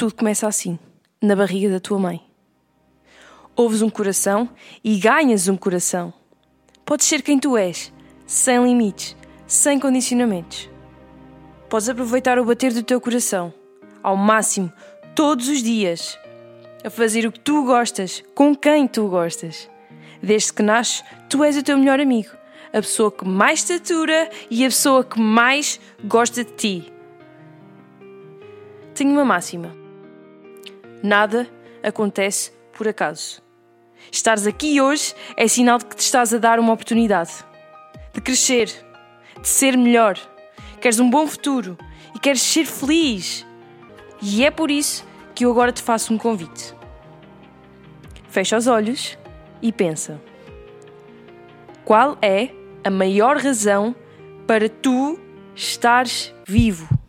Tudo começa assim, na barriga da tua mãe. Ouves um coração e ganhas um coração. Podes ser quem tu és, sem limites, sem condicionamentos. Podes aproveitar o bater do teu coração, ao máximo, todos os dias, a fazer o que tu gostas, com quem tu gostas. Desde que nasces, tu és o teu melhor amigo, a pessoa que mais te atura e a pessoa que mais gosta de ti. Tenho uma máxima. Nada acontece por acaso. Estares aqui hoje é sinal de que te estás a dar uma oportunidade de crescer, de ser melhor. Queres um bom futuro e queres ser feliz. E é por isso que eu agora te faço um convite. Fecha os olhos e pensa: qual é a maior razão para tu estares vivo?